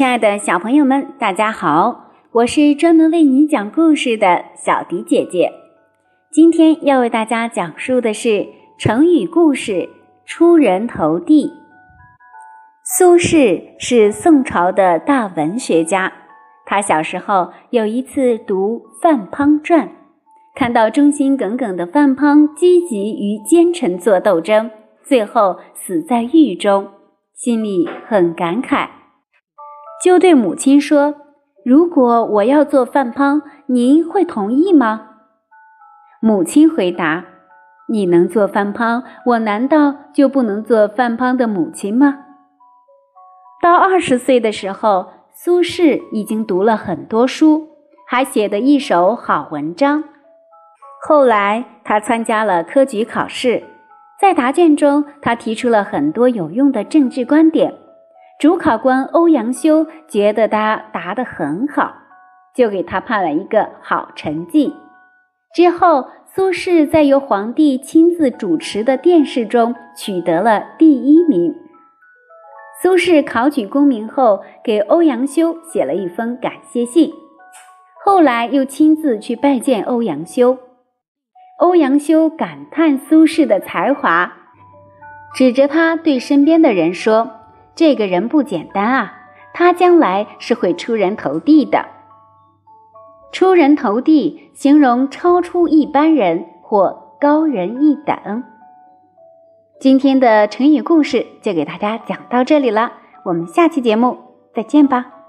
亲爱的小朋友们，大家好！我是专门为你讲故事的小迪姐姐。今天要为大家讲述的是成语故事“出人头地”。苏轼是宋朝的大文学家，他小时候有一次读范滂传，看到忠心耿耿的范滂积极与奸臣作斗争，最后死在狱中，心里很感慨。就对母亲说：“如果我要做范滂，您会同意吗？”母亲回答：“你能做范滂，我难道就不能做范滂的母亲吗？”到二十岁的时候，苏轼已经读了很多书，还写得一手好文章。后来，他参加了科举考试，在答卷中，他提出了很多有用的政治观点。主考官欧阳修觉得他答得很好，就给他判了一个好成绩。之后，苏轼在由皇帝亲自主持的殿试中取得了第一名。苏轼考取功名后，给欧阳修写了一封感谢信，后来又亲自去拜见欧阳修。欧阳修感叹苏轼的才华，指着他对身边的人说。这个人不简单啊，他将来是会出人头地的。出人头地，形容超出一般人或高人一等。今天的成语故事就给大家讲到这里了，我们下期节目再见吧。